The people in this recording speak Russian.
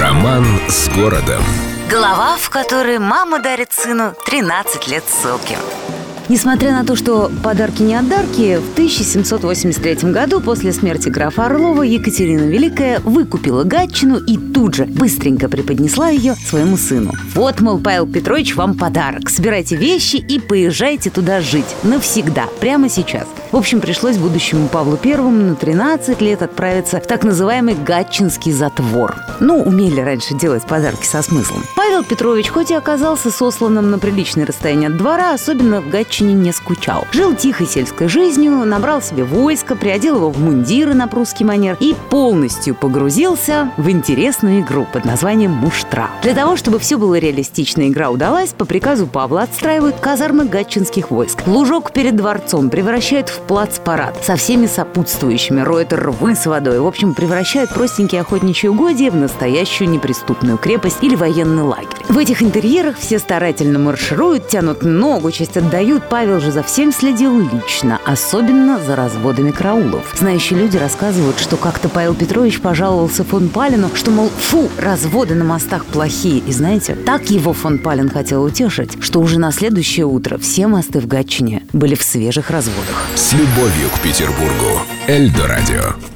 Роман с городом. Глава, в которой мама дарит сыну 13 лет ссылки. Несмотря на то, что подарки не отдарки, в 1783 году после смерти графа Орлова Екатерина Великая выкупила Гатчину и тут же быстренько преподнесла ее своему сыну. Вот, мол, Павел Петрович, вам подарок. Собирайте вещи и поезжайте туда жить. Навсегда. Прямо сейчас. В общем, пришлось будущему Павлу Первому на 13 лет отправиться в так называемый Гатчинский затвор. Ну, умели раньше делать подарки со смыслом. Павел Петрович, хоть и оказался сосланным на приличное расстояние от двора, особенно в Гатчине не скучал. Жил тихой сельской жизнью, набрал себе войско, приодел его в мундиры на прусский манер и полностью погрузился в интересную игру под названием «Муштра». Для того, чтобы все было реалистично, игра удалась, по приказу Павла отстраивают казармы гатчинских войск. Лужок перед дворцом превращают в плацпарад со всеми сопутствующими, роют рвы с водой. В общем, превращают простенькие охотничьи угодья в настоящую неприступную крепость или военный лагерь. В этих интерьерах все старательно маршируют, тянут ногу, часть отдают. Павел же за всем следил лично, особенно за разводами караулов. Знающие люди рассказывают, что как-то Павел Петрович пожаловался фон Палину, что, мол, фу, разводы на мостах плохие. И знаете, так его фон Палин хотел утешить, что уже на следующее утро все мосты в Гатчине были в свежих разводах. С любовью к Петербургу. Эльдо радио.